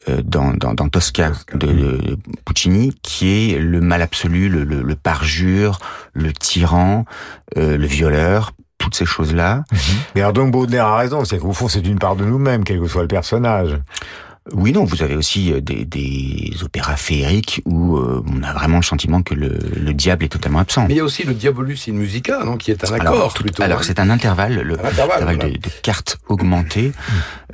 euh, dans, dans, dans Tosca de, de Puccini, qui est le mal absolu, le, le, le parjure, le tyran, euh, le violeur, toutes ces choses-là. Mais alors donc Baudelaire a raison, c'est qu'au fond c'est une part de nous-mêmes, quel que soit le personnage. Oui, non, vous avez aussi euh, des, des opéras féeriques où euh, on a vraiment le sentiment que le, le diable est totalement absent. Mais il y a aussi le Diabolus in Musica, non, qui est un Alors, accord tout- plutôt. alors hein. c'est un intervalle, le Un intervalle, intervalle voilà. de, de cartes augmentées,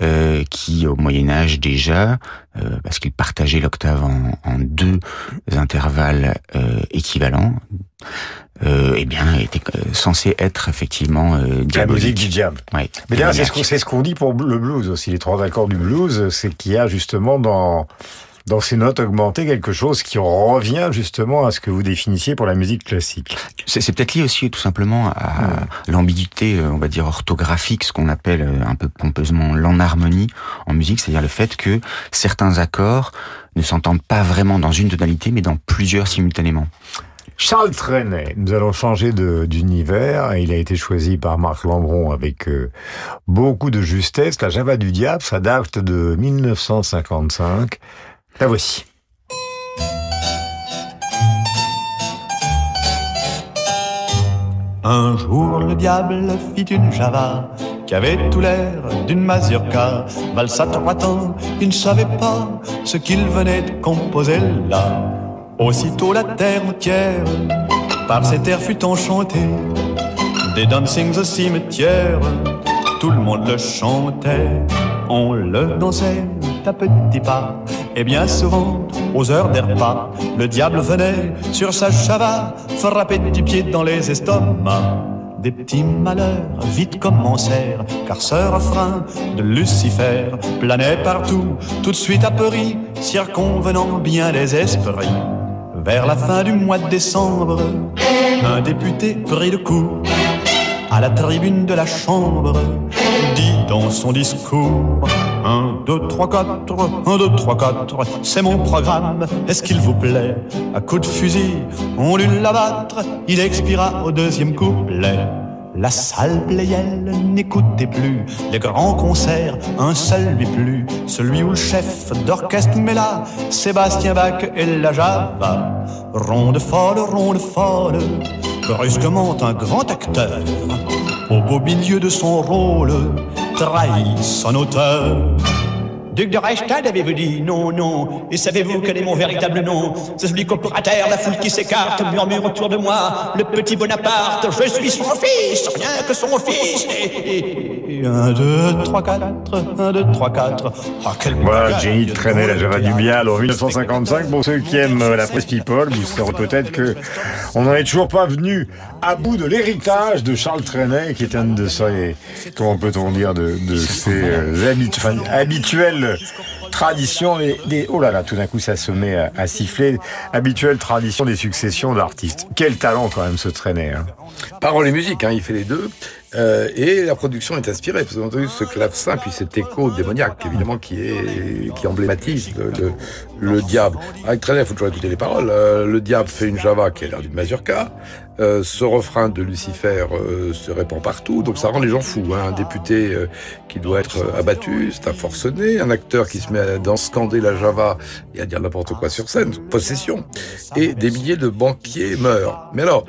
euh, qui au Moyen Âge déjà, euh, parce qu'il partageait l'octave en, en deux intervalles euh, équivalents, euh, eh bien était euh, censé être effectivement euh, La musique du diable. Ouais, Mais d'ailleurs, c'est ce qu'on c'est ce qu'on dit pour le blues aussi. Les trois accords du blues, c'est qu'il y a justement dans dans ces notes augmentées quelque chose qui revient justement à ce que vous définissiez pour la musique classique. C'est peut-être lié aussi tout simplement à l'ambiguïté, euh, on va dire orthographique, ce qu'on appelle euh, un peu pompeusement l'enharmonie en musique, c'est-à-dire le fait que certains accords ne s'entendent pas vraiment dans une tonalité, mais dans plusieurs simultanément. Charles Trenet, nous allons changer d'univers. Il a été choisi par Marc Lambron avec euh, beaucoup de justesse. La Java du diable, ça date de 1955. La voici. Un jour, le diable fit une java qui avait tout l'air d'une mazurka. Valsa trois il ne savait pas ce qu'il venait de composer là. Aussitôt la terre entière par cet air fut enchantée. Des dancings au cimetière, tout le monde le chantait. On le dansait à petits pas, et bien souvent, aux heures des repas, le diable venait sur sa chava frapper du pied dans les estomacs. Des petits malheurs vite commencèrent, car ce refrain de Lucifer planait partout, tout de suite apeuri, circonvenant bien les esprits. Vers la fin du mois de décembre, un député pris de coup à la tribune de la chambre dit dans son discours 1, 2, 3, 4, 1, 2, 3, 4, c'est mon programme, est-ce qu'il vous plaît? À coup de fusil, on dut l'abattre, il expira au deuxième couplet. La salle Playel n'écoutait plus les grands concerts, un seul lui plut, celui où le chef d'orchestre met là Sébastien Bach et la Java. Ronde folle, ronde folle, brusquement un grand acteur, au beau milieu de son rôle, trahit son auteur. Duc de Reichstad, avez-vous dit Non, non. Et savez-vous quel est mon véritable nom? C'est celui qu'au terre, la foule qui s'écarte murmure autour de moi. Le petit Bonaparte, je suis son fils, rien que son fils. Et, 1, 2, 3, 4, 1, 2, 3, 4. Ah, quel Voilà, Jenny traînait la Java du Bial en 1955. Pour ceux qui aiment euh, la presse people, vous saurez peut-être que on n'en est toujours pas venu à bout de l'héritage de Charles Trenet, qui est un de ses, comment peut-on dire, de, de ses euh, habituels tradition des, oh là là, tout d'un coup ça se met à, siffler, habituelle tradition des successions d'artistes. Quel talent quand même se traîner. Hein. Parole et musique, hein, il fait les deux. Euh, et la production est inspirée, parce entendu ce clavecin, puis cet écho démoniaque, évidemment, qui est qui emblématise le, le, diable. Avec Trenet, il faut toujours écouter les paroles. Euh, le diable fait une java qui a l'air d'une mazurka. Euh, ce refrain de Lucifer euh, se répand partout, donc ça rend les gens fous. Hein. Un député qui doit être abattu, c'est un forcené. Un acteur qui se met à dans scander la Java et à dire n'importe quoi sur scène, possession. Et des milliers de banquiers meurent. Mais alors,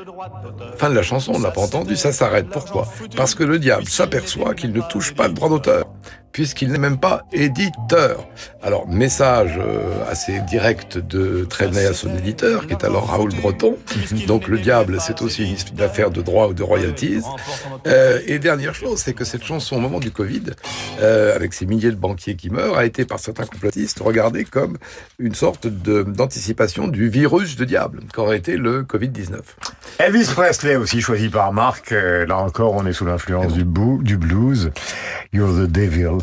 fin de la chanson, on n'a pas entendu, ça s'arrête. Pourquoi? Parce que le diable s'aperçoit qu'il ne touche pas le droit d'auteur puisqu'il n'est même pas éditeur. Alors, message euh, assez direct de Trenet à son éditeur, qui est alors Raoul Breton. Donc, le diable, c'est aussi une affaire de droit ou de royalties. Euh, et dernière chose, c'est que cette chanson, au moment du Covid, euh, avec ces milliers de banquiers qui meurent, a été par certains complotistes regardée comme une sorte d'anticipation du virus de diable, qu'aurait été le Covid-19. Elvis Presley, aussi choisi par Marc. là encore, on est sous l'influence du, du blues. You're the devil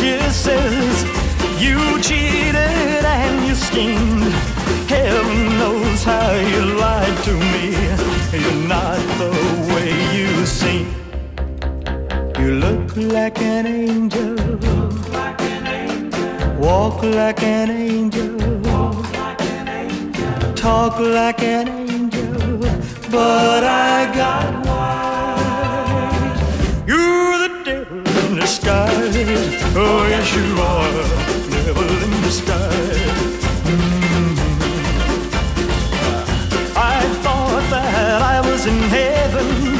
Kisses. You cheated and you schemed. Heaven knows how you lied to me. You're not the way you seem. You look like an angel. Walk like an angel. Talk like an angel. But I got wise. You're the devil in disguise. Yes, you are, devil in disguise. I thought that I was in heaven,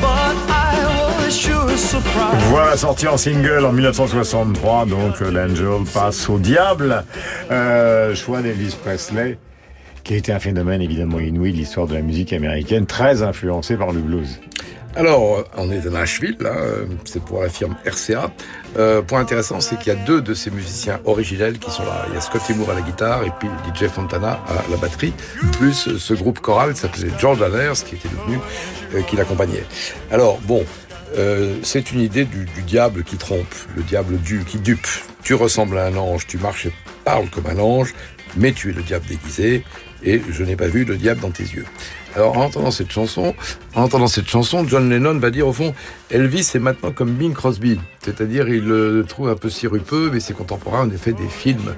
but I was sure surprised. Voilà, sorti en single en 1963, donc euh, l'Angel passe au diable. Euh, choix d'Elvis Presley qui a été un phénomène évidemment inouï de l'histoire de la musique américaine, très influencé par le blues. Alors, on est à Nashville, euh, c'est pour la firme RCA. Euh, point intéressant, c'est qu'il y a deux de ces musiciens originels qui sont là. Il y a Scotty Moore à la guitare et puis DJ Fontana à la batterie, plus ce groupe choral qui s'appelait George Anners, qui était devenu, euh, qui l'accompagnait. Alors, bon, euh, c'est une idée du, du, diable qui trompe, le diable du, qui dupe. Tu ressembles à un ange, tu marches et parles comme un ange, mais tu es le diable déguisé, et je n'ai pas vu le diable dans tes yeux. Alors, en entendant cette chanson, en entendant cette chanson, John Lennon va dire au fond, Elvis est maintenant comme Bing Crosby, c'est-à-dire il le trouve un peu sirupeux, mais ses contemporains ont fait des films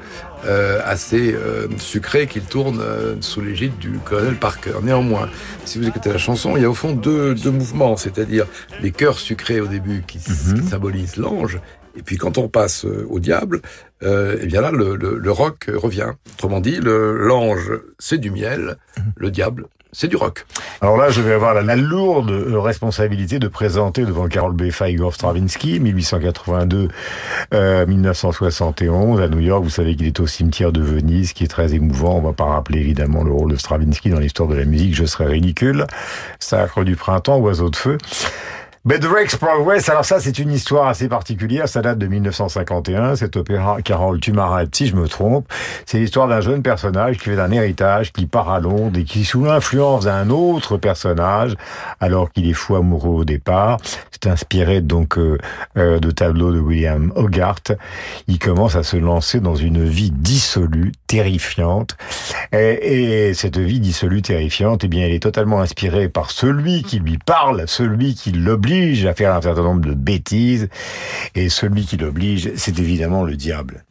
euh, assez euh, sucrés qu'il tourne euh, sous l'égide du colonel Parker. Néanmoins, si vous écoutez la chanson, il y a au fond deux, deux mouvements, c'est-à-dire les cœurs sucrés au début qui, qui mhm. symbolisent l'ange, et puis quand on passe euh, au diable, euh, eh bien là, le, le, le, rock revient. Autrement dit, l'ange, c'est du miel, le diable, c'est du rock. Alors là, je vais avoir la, lourde responsabilité de présenter devant Carol B. Igor Stravinsky, 1882-1971 euh, à New York. Vous savez qu'il est au cimetière de Venise, qui est très émouvant. On va pas rappeler évidemment le rôle de Stravinsky dans l'histoire de la musique, je serais ridicule. Sacre du printemps, oiseau de feu. But Progress, alors ça c'est une histoire assez particulière, ça date de 1951, cet opéra, Carole, tu m'arrêtes si je me trompe, c'est l'histoire d'un jeune personnage qui fait un héritage, qui part à Londres et qui sous l'influence d'un autre personnage, alors qu'il est fou amoureux au départ, c'est inspiré donc euh, euh, de tableaux de William Hogarth, il commence à se lancer dans une vie dissolue, terrifiante, et, et cette vie dissolue, terrifiante, eh bien elle est totalement inspirée par celui qui lui parle, celui qui l'oblige à faire un certain nombre de bêtises. Et celui qui l'oblige, c'est évidemment le diable.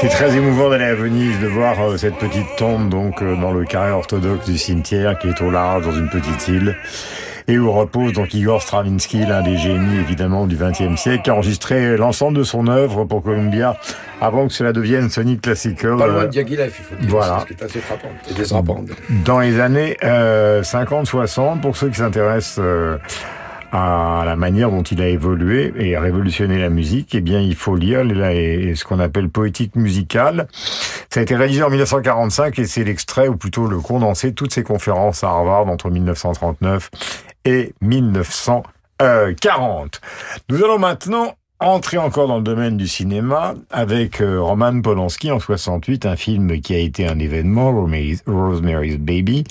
C'est très émouvant d'aller à Venise, de voir euh, cette petite tombe donc euh, dans le carré orthodoxe du cimetière qui est au large dans une petite île et où repose donc Igor Stravinsky, l'un des génies évidemment du XXe siècle, qui a enregistré l'ensemble de son œuvre pour Columbia avant que cela devienne Sonic Classical. Pas loin de Diaghilev, il faut dire. Voilà. Ce qui est assez frappant et. Dans les années euh, 50-60, pour ceux qui s'intéressent euh, à la manière dont il a évolué et révolutionné la musique, eh bien, il faut lire ce qu'on appelle poétique musicale. Ça a été rédigé en 1945 et c'est l'extrait, ou plutôt le condensé de toutes ses conférences à Harvard entre 1939 et 1940. Nous allons maintenant entrer encore dans le domaine du cinéma avec euh, Roman Polanski en 68, un film qui a été un événement, Rosemary's, Baby.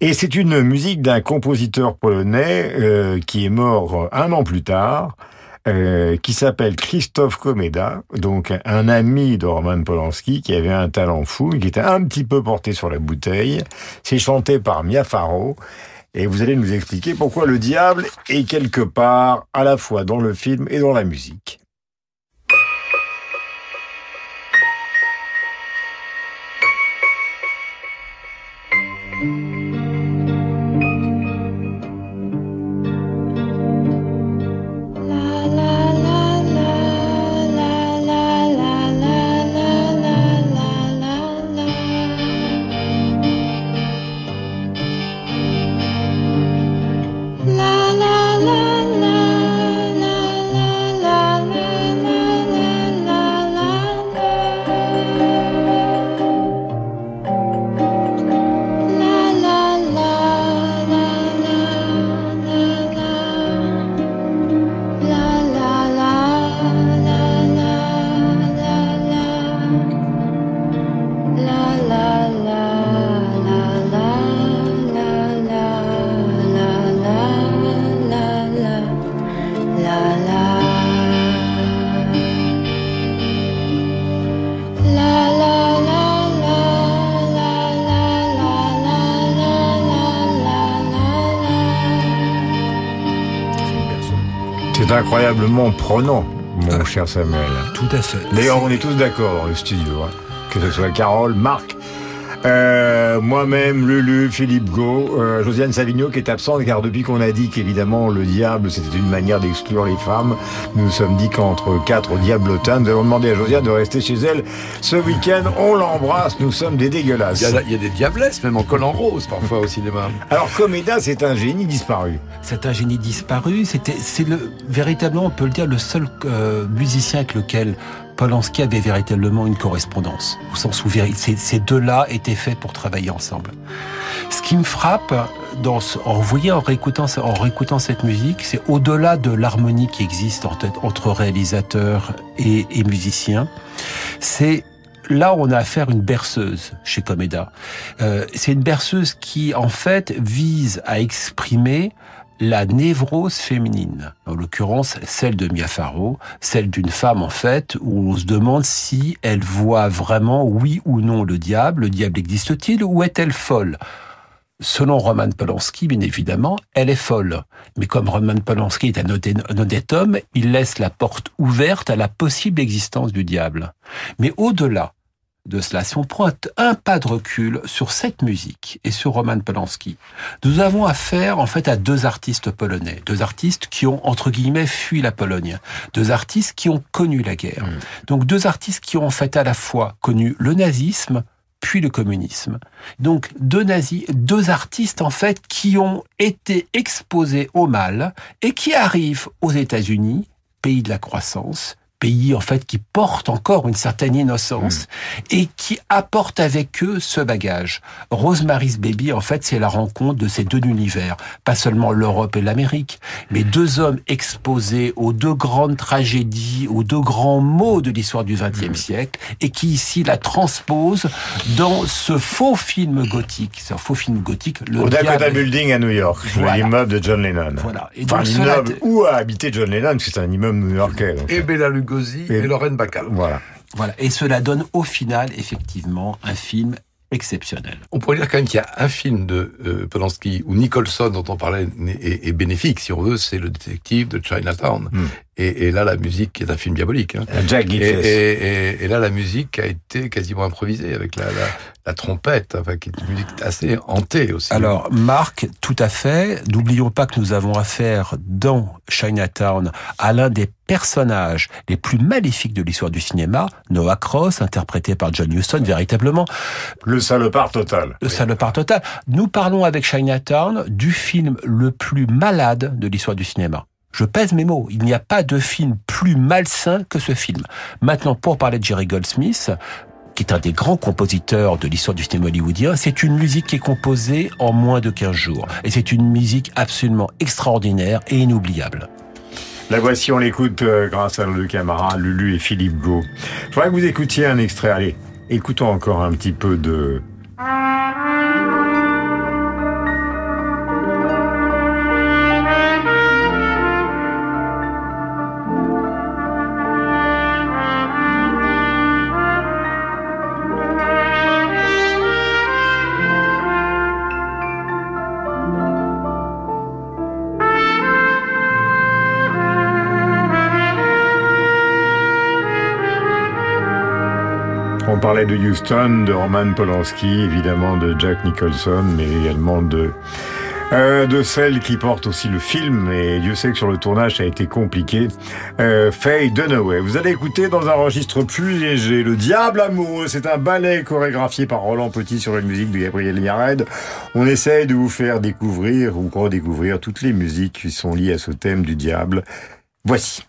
Et c'est une musique d'un compositeur polonais euh, qui est mort un an plus tard, euh, qui s'appelle Christophe Komeda, donc un ami de Roman Polanski qui avait un talent fou, qui était un petit peu porté sur la bouteille. C'est chanté par Mia Farrow. Et vous allez nous expliquer pourquoi le diable est quelque part à la fois dans le film et dans la musique. Incroyablement prenant, mon ah. cher Samuel. Tout à fait. D'ailleurs, on est tous d'accord dans le studio, hein. que ce soit Carole, Marc, euh, moi-même, Lulu, Philippe Gau, euh, Josiane Savigno qui est absente car depuis qu'on a dit qu'évidemment le diable c'était une manière d'exclure les femmes, nous nous sommes dit qu'entre quatre diablotins, nous allons demander à Josiane de rester chez elle ce week-end. On l'embrasse, nous sommes des dégueulasses. Il y, a, des diablesses même en collant rose parfois au cinéma. Alors Coméda, c'est un génie disparu. C'est un génie disparu. C'était, c'est le véritablement, on peut le dire, le seul euh, musicien avec lequel Polanski avait véritablement une correspondance, au sens où ces, deux-là étaient faits pour travailler ensemble. Ce qui me frappe, dans en, vous en réécoutant, en réécoutant cette musique, c'est au-delà de l'harmonie qui existe entre réalisateurs et, et musiciens, c'est là, on a affaire à une berceuse chez Comeda. Euh, c'est une berceuse qui, en fait, vise à exprimer la névrose féminine, en l'occurrence celle de Mia Farrow, celle d'une femme en fait, où on se demande si elle voit vraiment oui ou non le diable, le diable existe-t-il ou est-elle folle? Selon Roman Polanski, bien évidemment, elle est folle. Mais comme Roman Polanski est un honnête homme, il laisse la porte ouverte à la possible existence du diable. Mais au-delà de cela, si on prend un pas de recul sur cette musique et sur Roman Polanski, nous avons affaire en fait à deux artistes polonais, deux artistes qui ont entre guillemets fui la Pologne, deux artistes qui ont connu la guerre. Mmh. Donc deux artistes qui ont en fait à la fois connu le nazisme, puis le communisme. Donc deux nazis, deux artistes en fait qui ont été exposés au mal et qui arrivent aux États-Unis, pays de la croissance, pays en fait qui porte encore une certaine innocence hmm. et qui apporte avec eux ce bagage. Rosemary's Baby en fait c'est la rencontre de ces deux univers, pas seulement l'Europe et l'Amérique, mais deux hommes exposés aux deux grandes tragédies, aux deux grands mots de l'histoire du XXe hmm. siècle et qui ici la transposent dans ce faux film gothique, ce faux film gothique. Le Au Dakota Building à New York, l'immeuble de John Lennon. Voilà. Et enfin, l'immeuble où a habité John Lennon, c'est un immeuble new-yorkais. Et Bella Lugosi et, Lorraine Bacall. Voilà. Voilà. Et cela donne au final, effectivement, un film exceptionnel. On pourrait dire quand même qu'il y a un film de euh, Polanski où Nicholson, dont on parlait, est, bénéfique, si on veut, c'est le détective de Chinatown. Hmm. Et, là, la musique est un film diabolique. Hein. Jack et, et, là, la musique a été quasiment improvisée avec la, la trompette, enfin, qui est une musique assez hantée aussi. Alors, Marc, tout à fait. N'oublions pas que nous avons affaire dans Chinatown à l'un des personnages les plus maléfiques de l'histoire du cinéma, Noah Cross, interprété par John Huston, véritablement. Le salopard total. Le salopard total. Nous parlons avec Chinatown du film le plus malade de l'histoire du cinéma. Je pèse mes mots. Il n'y a pas de film plus malsain que ce film. Maintenant, pour parler de Jerry Goldsmith, qui est un des grands compositeurs de l'histoire du cinéma hollywoodien, c'est une musique qui est composée en moins de 15 jours. Et c'est une musique absolument extraordinaire et inoubliable. La voici, on l'écoute euh, grâce à nos deux camarades, Lulu et Philippe Gau. Je voudrais que vous écoutiez un extrait. Allez, écoutons encore un petit peu de parlait de Houston, de Roman Polanski, évidemment de Jack Nicholson, mais également de euh, de celle qui porte aussi le film, et Dieu sait que sur le tournage ça a été compliqué, euh, Faye Dunaway. Vous allez écouter dans un registre plus léger, Le Diable Amoureux, c'est un ballet chorégraphié par Roland Petit sur une musique de Gabriel Yared. On essaye de vous faire découvrir ou redécouvrir toutes les musiques qui sont liées à ce thème du diable. Voici.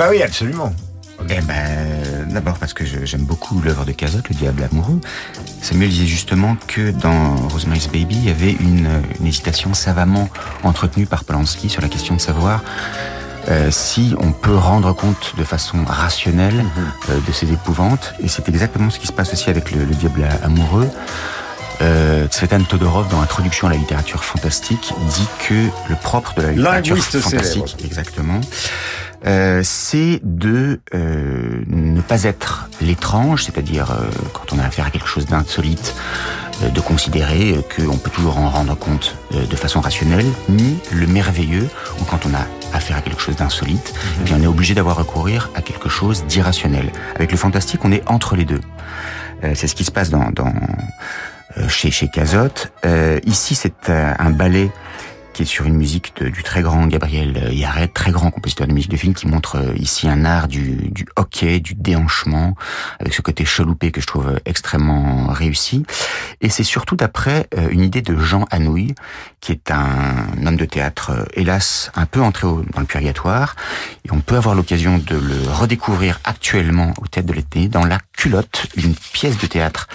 Bah oui, absolument. Eh ben, d'abord parce que j'aime beaucoup l'œuvre de Cazotte, Le Diable amoureux. Samuel disait justement que dans Rosemary's Baby, il y avait une, hésitation savamment entretenue par Polanski sur la question de savoir euh, si on peut rendre compte de façon rationnelle mhm. euh, de ces épouvantes. Et c'est exactement ce qui se passe aussi avec Le, Diable amoureux. Euh, Tsvetan Todorov, dans Introduction à la littérature fantastique, dit que le propre de la littérature fantastique, exactement, euh, c'est de euh, ne pas être l'étrange, c'est-à-dire euh, quand on a affaire à quelque chose d'insolite, de considérer qu'on peut toujours en rendre compte de façon rationnelle, ni le merveilleux, ou quand on a affaire à quelque chose d'insolite, eh bien on est obligé d'avoir recourir à quelque chose d'irrationnel. Avec le fantastique, on est entre les deux. c'est ce qui se passe dans, dans chez chez Cazotte. ici, c'est un ballet qui est sur une musique de, du très grand Gabriel Yaret, très grand compositeur de musique de film, qui montre euh, ici un art du, du hockey, du déhanchement, avec ce côté chaloupé que je trouve extrêmement réussi. Et c'est surtout d'après euh, une idée de Jean Anouilh, qui est un homme de théâtre, euh, hélas, un peu entré dans le purgatoire. Et on peut avoir l'occasion de le redécouvrir actuellement au tête de l'été dans La culotte, une pièce de théâtre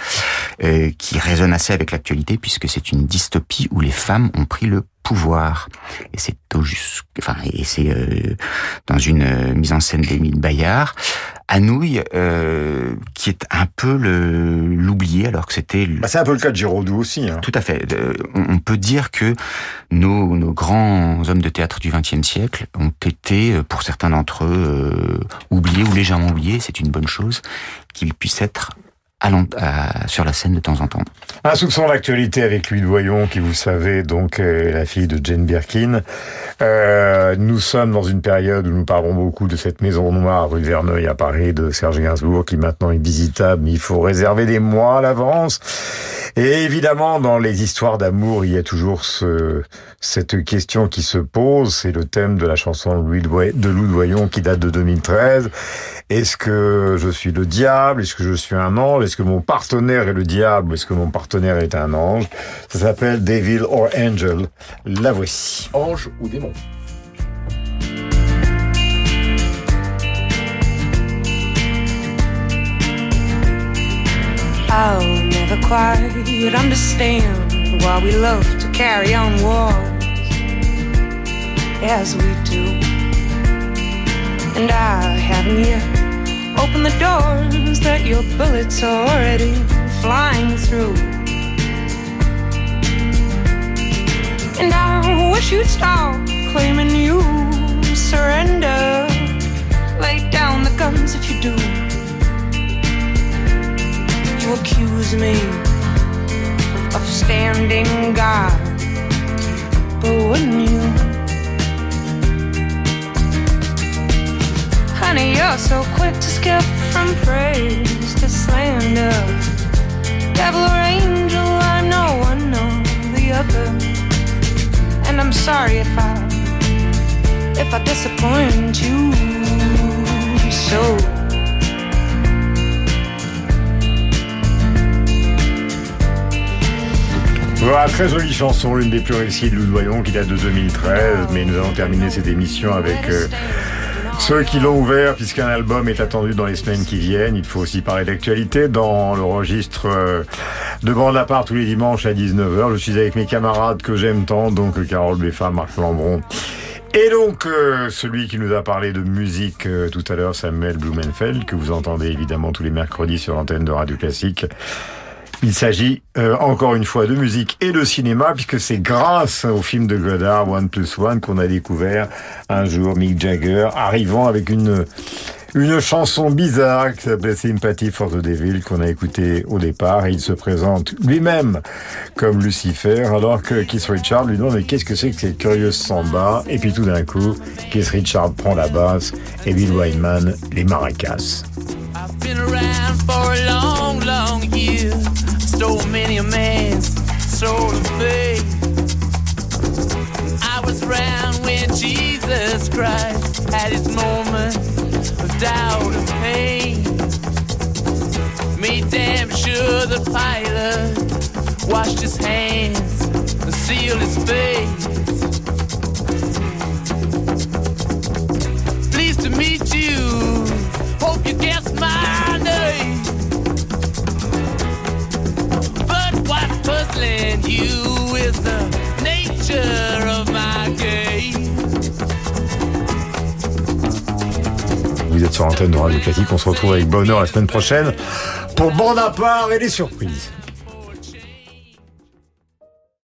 euh, qui résonne assez avec l'actualité puisque c'est une dystopie où les femmes ont pris le pouvoir. Et c'est enfin, et c'est euh, dans une euh, mise en scène d'Émile Bayard. Anouilh, euh, qui est un peu le l'oublié, alors que c'était... Bah, c'est un peu le cas de Giraudoux aussi. Hein. Tout à fait. on peut dire que nos, nos grands hommes de théâtre du XXe siècle ont été, pour certains d'entre eux, oubliés ou légèrement oubliés. C'est une bonne chose qu'ils puissent être sur la scène de temps en temps. Un soupçon d'actualité avec Louis Doyon, qui vous savez donc est la fille de Jane Birkin. Euh, nous sommes dans une période où nous parlons beaucoup de cette maison noire rue Verneuil à Paris de Serge Gainsbourg, qui maintenant est visitable, mais il faut réserver des mois à l'avance. Et évidemment, dans les histoires d'amour, il y a toujours ce, cette question qui se pose. C'est le thème de la chanson de Louis Doyon qui date de 2013. Est-ce que je suis le diable? Est-ce que je suis un ange? Est-ce que mon partenaire est le diable Est-ce que mon partenaire est un ange? Ça s'appelle Devil or Angel. La voici. Ange ou démon? I'll never quite understand why we love to carry on wars as we do. And I haven't yet opened the doors that your bullets are already flying through. And I wish you'd stop claiming you surrender. Lay down the guns if you do. You accuse me of standing guard, but wouldn't you? Honey, you're so quick to skip from praise to slander. Devil or angel, I'm no one or the other. And I'm sorry if I if I disappoint you so. Voilà, très jolie chanson, l'une des plus réussies de Louis Doyon qui date de 2013, mais nous allons terminer cette émission avec euh, ceux qui l'ont ouvert, puisqu'un album est attendu dans les semaines qui viennent. Il faut aussi parler d'actualité dans le registre euh, de bande à part tous les dimanches à 19h. Je suis avec mes camarades que j'aime tant, donc Carole Beffa, Marc Lambron. Et donc, euh, celui qui nous a parlé de musique tout à l'heure, Samuel Blumenfeld, que vous entendez évidemment tous les mercredis sur l'antenne de Radio Classique. Il s'agit euh, encore une fois de musique et de cinéma, puisque c'est grâce au film de Godard, One Plus One, qu'on a découvert un jour Mick Jagger arrivant avec une une chanson bizarre qui s'appelle Sympathy for the Devil qu'on a écouté au départ et il se présente lui-même comme Lucifer alors que Keith Richard lui demande mais qu'est-ce que c'est que cette curieuse samba? Et puis tout d'un coup Keith Richard prend la basse et Bill Wyman les maracas. Stole many a man's soul of faith. I was around when Jesus Christ had his moment of doubt and pain. Made damn sure the pilot washed his hands and sealed his face. Pleased to meet Vous êtes sur l'antenne de Radio Classique, on se retrouve avec bonheur la semaine prochaine pour Bande à part et les surprises.